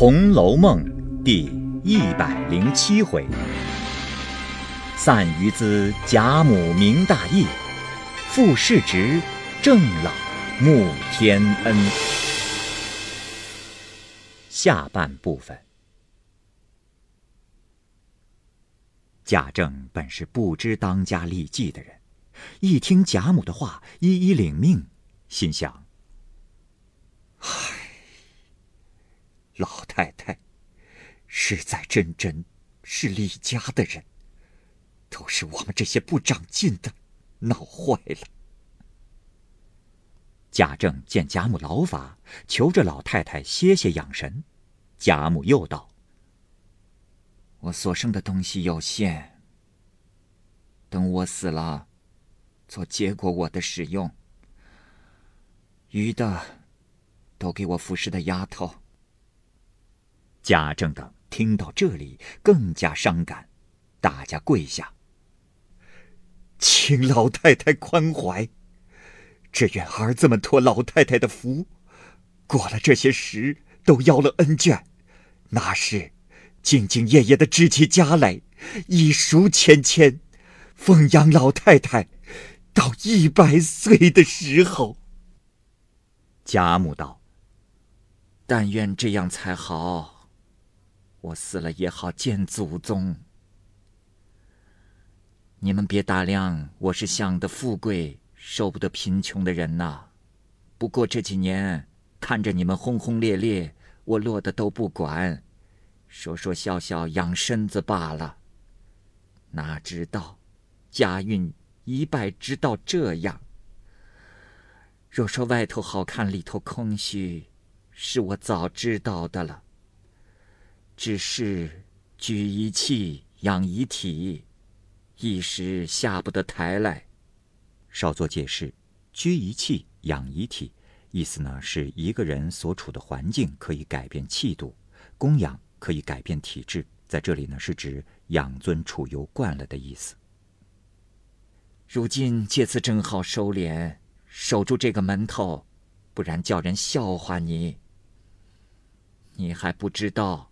红楼梦》第一百零七回：散于兹贾母明大义，复世侄正老慕天恩。下半部分。贾政本是不知当家立继的人，一听贾母的话，一一领命，心想：唉，老太太实在真真是李家的人，都是我们这些不长进的闹坏了。贾政见贾母劳乏，求着老太太歇歇养神。贾母又道。我所剩的东西有限，等我死了，做接过我的使用，余的都给我服侍的丫头。贾政等听到这里，更加伤感，大家跪下，请老太太宽怀，只愿儿子们托老太太的福，过了这些时，都要了恩眷，那时。兢兢业业的支起家来，一赎千千，奉养老太太到一百岁的时候。贾母道：“但愿这样才好，我死了也好见祖宗。你们别打量我是享得富贵，受不得贫穷的人呐。不过这几年看着你们轰轰烈烈，我落得都不管。”说说笑笑养身子罢了。哪知道家运一败，直到这样。若说外头好看，里头空虚，是我早知道的了。只是举一气养一体，一时下不得台来。稍作解释，居一气养一体，意思呢是一个人所处的环境可以改变气度，供养。可以改变体质，在这里呢是指养尊处优惯了的意思。如今借此正好收敛，守住这个门头，不然叫人笑话你。你还不知道，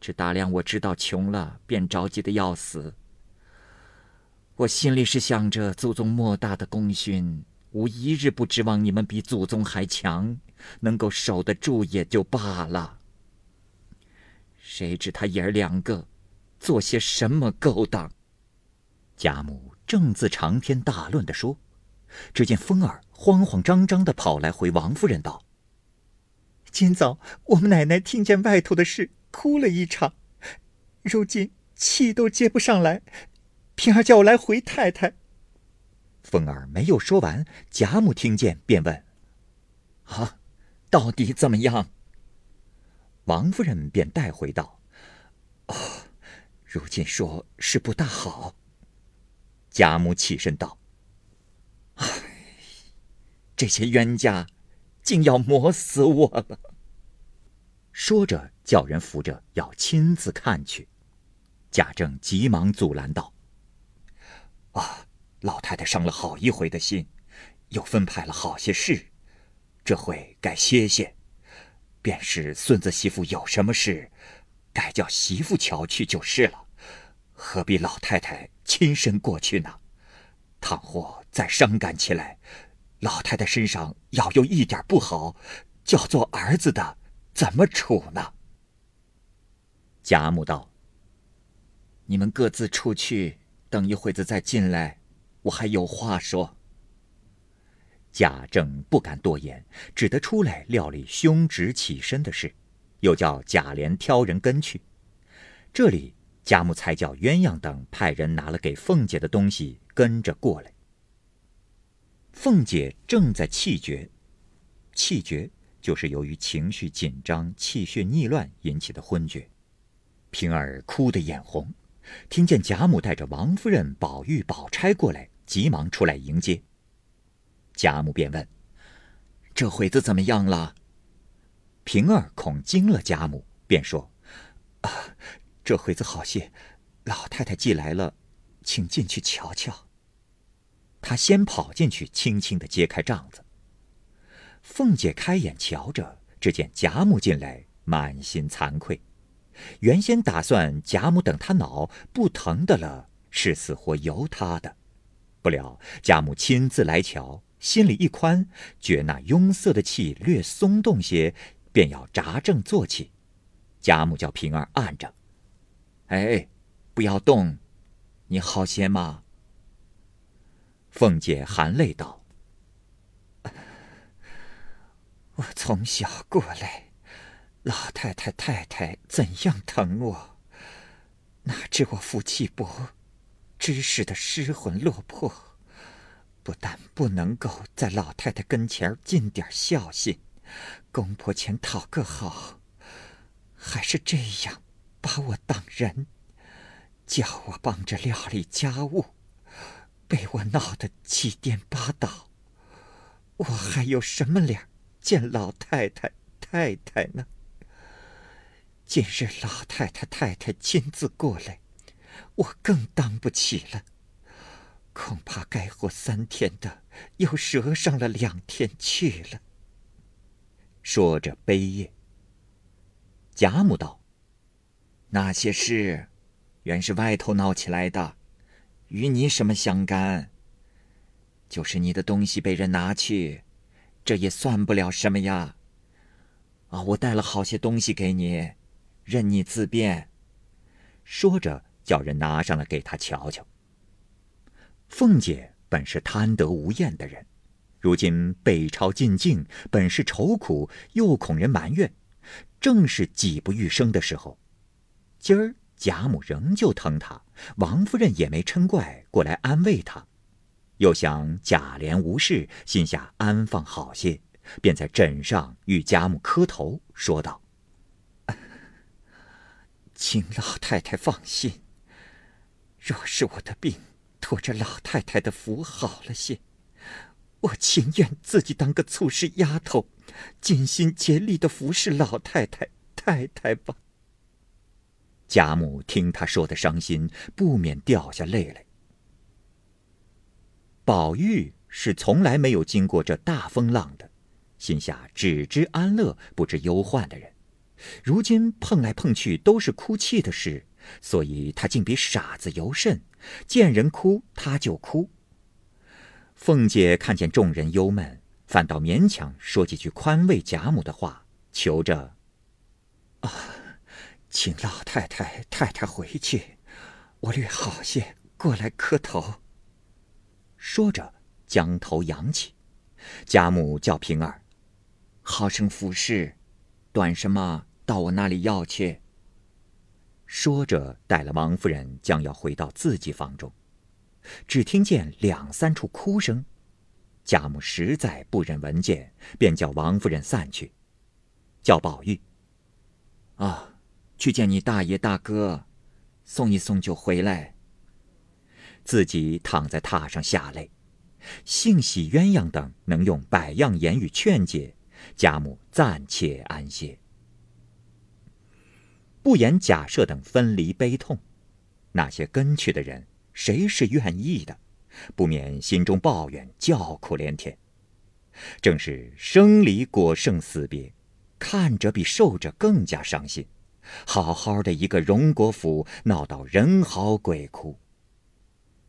只打量我知道穷了，便着急的要死。我心里是想着祖宗莫大的功勋，无一日不指望你们比祖宗还强，能够守得住也就罢了。谁知他爷儿两个做些什么勾当？贾母正自长篇大论的说，只见风儿慌慌张张的跑来回王夫人道：“今早我们奶奶听见外头的事，哭了一场，如今气都接不上来，平儿叫我来回太太。”风儿没有说完，贾母听见便问：“啊，到底怎么样？”王夫人便带回道：“哦，如今说是不大好。”贾母起身道：“唉，这些冤家，竟要磨死我了。”说着，叫人扶着要亲自看去。贾政急忙阻拦道：“啊，老太太伤了好一回的心，又分派了好些事，这回该歇歇。”便是孙子媳妇有什么事，该叫媳妇瞧去就是了，何必老太太亲身过去呢？倘或再伤感起来，老太太身上要有一点不好，叫做儿子的怎么处呢？贾母道：“你们各自出去，等一会子再进来，我还有话说。”贾政不敢多言，只得出来料理兄侄起身的事，又叫贾琏挑人跟去。这里贾母才叫鸳鸯等派人拿了给凤姐的东西跟着过来。凤姐正在气绝，气绝就是由于情绪紧张、气血逆乱引起的昏厥。平儿哭得眼红，听见贾母带着王夫人、宝玉、宝钗过来，急忙出来迎接。贾母便问：“这会子怎么样了？”平儿恐惊了贾母，便说：“啊，这会子好些。老太太既来了，请进去瞧瞧。”他先跑进去，轻轻的揭开帐子。凤姐开眼瞧着，只见贾母进来，满心惭愧。原先打算贾母等他恼，不疼的了，是死活由他的。不料贾母亲自来瞧，心里一宽，觉那壅塞的气略松动些，便要扎正坐起。贾母叫平儿按着，哎，不要动，你好些吗？凤姐含泪道：“我从小过来，老太太太太怎样疼我，哪知我福气薄，知识的失魂落魄，不但不能够在老太太跟前尽点孝心，公婆前讨个好，还是这样把我当人，叫我帮着料理家务。”被我闹得七颠八倒，我还有什么脸见老太太太太呢？今日老太太太太亲自过来，我更当不起了，恐怕该活三天的又折上了两天去了。说着悲咽。贾母道：“那些事，原是外头闹起来的。”与你什么相干？就是你的东西被人拿去，这也算不了什么呀。啊，我带了好些东西给你，任你自便。说着，叫人拿上来给他瞧瞧。凤姐本是贪得无厌的人，如今北朝进境，本是愁苦，又恐人埋怨，正是己不欲生的时候。今儿。贾母仍旧疼她，王夫人也没嗔怪，过来安慰她。又想贾琏无事，心下安放好些，便在枕上与贾母磕头，说道：“ 请老太太放心，若是我的病托着老太太的福好了些，我情愿自己当个粗使丫头，尽心竭力的服侍老太太太太吧。”贾母听他说的伤心，不免掉下泪来。宝玉是从来没有经过这大风浪的，心下只知安乐，不知忧患的人，如今碰来碰去都是哭泣的事，所以他竟比傻子尤甚，见人哭他就哭。凤姐看见众人忧闷，反倒勉强说几句宽慰贾母的话，求着：“啊。”请老太太太太回去，我略好些过来磕头。说着，将头扬起。贾母叫平儿，好生服侍，短什么到我那里要去。说着，带了王夫人，将要回到自己房中，只听见两三处哭声。贾母实在不忍闻见，便叫王夫人散去，叫宝玉，啊。去见你大爷大哥，送一送就回来。自己躺在榻上下泪，幸喜鸳鸯等能用百样言语劝解，贾母暂且安歇。不言假设等分离悲痛，那些跟去的人，谁是愿意的？不免心中抱怨，叫苦连天。正是生离果胜死别，看着比受着更加伤心。好好的一个荣国府，闹到人嚎鬼哭。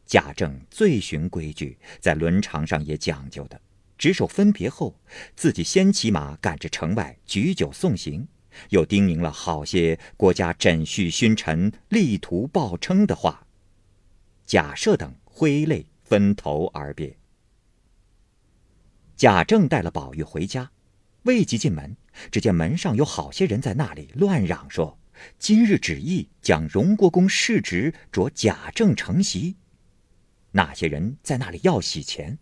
贾政最循规矩，在伦常上也讲究的，执手分别后，自己先骑马赶至城外举酒送行，又叮咛了好些国家枕婿勋臣力图报称的话。贾赦等挥泪分头而别。贾政带了宝玉回家。未及进门，只见门上有好些人在那里乱嚷说：“今日旨意将荣国公世职着贾政承袭。”那些人在那里要洗钱，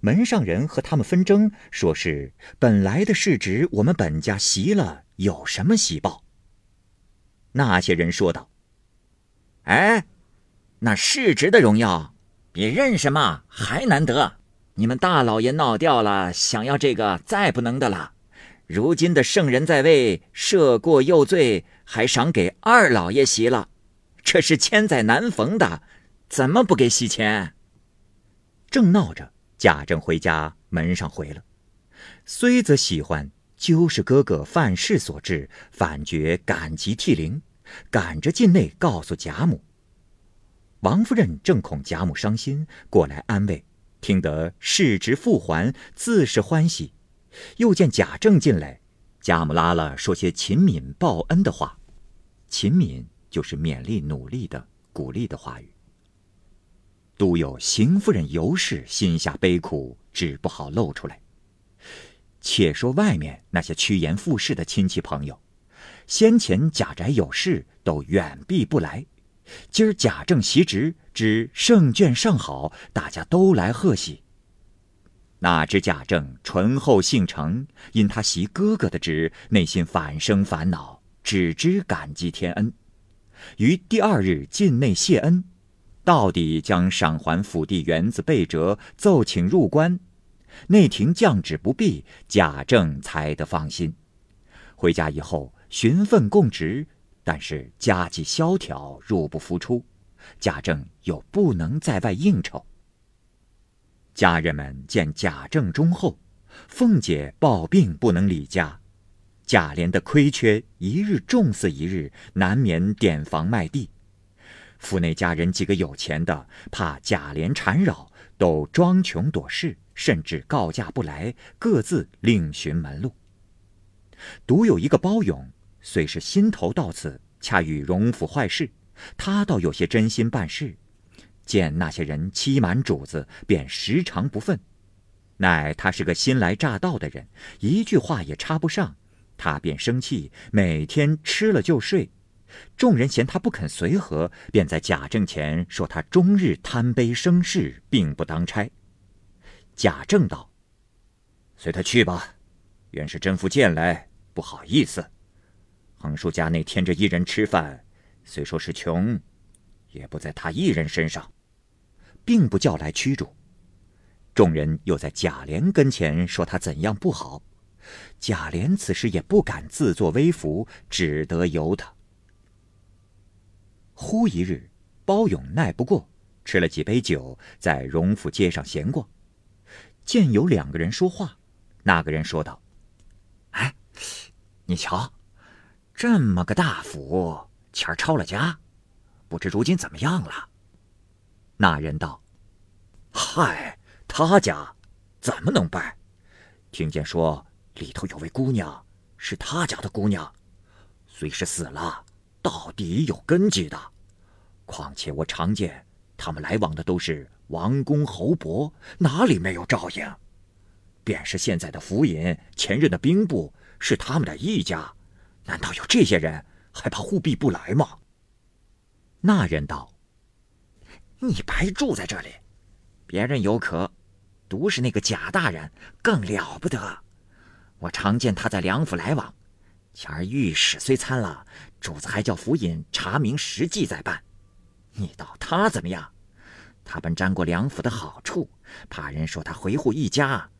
门上人和他们纷争，说是本来的世职我们本家袭了，有什么喜报？那些人说道：“哎，那世职的荣耀，比认什么还难得。”你们大老爷闹掉了，想要这个再不能的了。如今的圣人在位，赦过又罪，还赏给二老爷席了，这是千载难逢的，怎么不给洗钱？正闹着，贾政回家，门上回了，虽则喜欢，就是哥哥犯事所致，反觉感激涕零，赶着进内告诉贾母。王夫人正恐贾母伤心，过来安慰，听得事值复还，自是欢喜。又见贾政进来，贾母拉了说些勤敏报恩的话，勤敏就是勉励努力的、鼓励的话语。独有邢夫人尤氏心下悲苦，只不好露出来。且说外面那些趋炎附势的亲戚朋友，先前贾宅有事都远避不来，今儿贾政袭职，知圣眷尚好，大家都来贺喜。哪知贾政醇厚性诚，因他袭哥哥的职，内心反生烦恼，只知感激天恩。于第二日进内谢恩，到底将赏还府邸园子备折，奏请入关。内廷降旨不必，贾政才得放心。回家以后，寻分供职，但是家计萧条，入不敷出，贾政又不能在外应酬。家人们见贾政忠厚，凤姐抱病不能理家，贾琏的亏缺一日重似一日，难免点房卖地。府内家人几个有钱的，怕贾琏缠扰，都装穷躲事。甚至告假不来，各自另寻门路。独有一个包勇，虽是心头到此，恰与荣府坏事，他倒有些真心办事。见那些人欺瞒主子，便时常不忿。乃他是个新来乍到的人，一句话也插不上，他便生气，每天吃了就睡。众人嫌他不肯随和，便在贾政前说他终日贪杯生事，并不当差。贾政道：“随他去吧，原是甄夫见来不好意思。横竖家内添着一人吃饭，虽说是穷，也不在他一人身上，并不叫来驱逐。众人又在贾琏跟前说他怎样不好，贾琏此时也不敢自作威服，只得由他。忽一日，包勇耐不过，吃了几杯酒，在荣府街上闲逛。”见有两个人说话，那个人说道：“哎，你瞧，这么个大府，钱儿抄了家，不知如今怎么样了？”那人道：“嗨，他家怎么能败？听见说里头有位姑娘，是他家的姑娘，虽是死了，到底有根基的。况且我常见他们来往的都是。”王公侯伯哪里没有照应？便是现在的府尹，前任的兵部是他们的一家，难道有这些人还怕护庇不来吗？那人道：“你白住在这里，别人有可，独是那个贾大人更了不得。我常见他在梁府来往，前儿御史虽参了，主子还叫府尹查明实际再办。你道他怎么样？”他本沾过梁府的好处，怕人说他回护一家，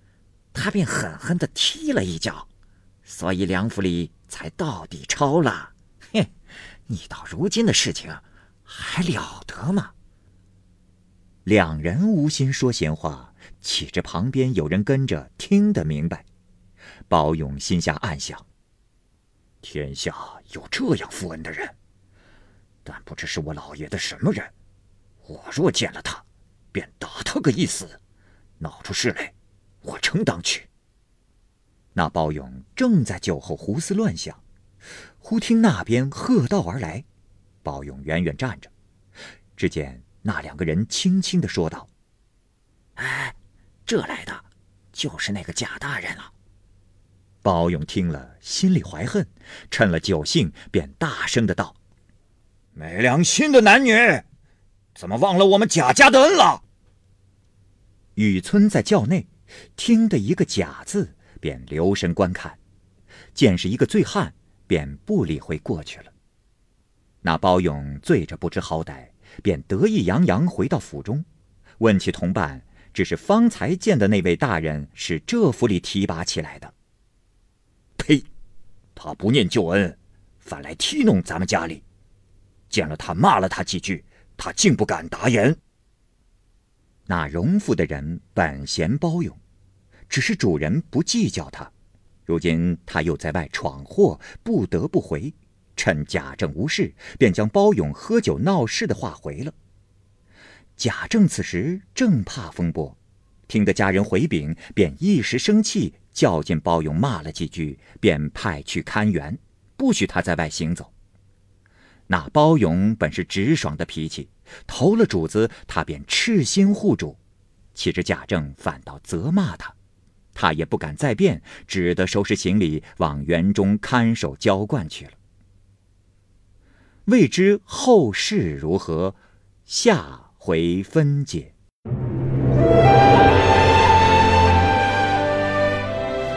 他便狠狠的踢了一脚，所以梁府里才到底抄了。哼，你到如今的事情，还了得吗？两人无心说闲话，岂知旁边有人跟着听得明白。包勇心下暗想：天下有这样负恩的人，但不知是我老爷的什么人。我若见了他，便打他个一死，闹出事来，我承当去。那包勇正在酒后胡思乱想，忽听那边喝道而来，包勇远远站着，只见那两个人轻轻的说道：“哎，这来的就是那个贾大人了。”包勇听了，心里怀恨，趁了酒兴，便大声的道：“没良心的男女！”怎么忘了我们贾家的恩了？雨村在轿内听得一个“贾”字，便留神观看，见是一个醉汉，便不理会过去了。那包勇醉着不知好歹，便得意洋洋回到府中，问起同伴，只是方才见的那位大人是这府里提拔起来的。呸！他不念旧恩，反来踢弄咱们家里，见了他骂了他几句。他竟不敢答言。那荣府的人本嫌包勇，只是主人不计较他，如今他又在外闯祸，不得不回。趁贾政无事，便将包勇喝酒闹事的话回了。贾政此时正怕风波，听得家人回禀，便一时生气，叫进包勇骂了几句，便派去看园，不许他在外行走。那包勇本是直爽的脾气，投了主子，他便赤心护主，岂知贾政反倒责骂他。他也不敢再辩，只得收拾行李往园中看守浇灌去了。未知后事如何，下回分解。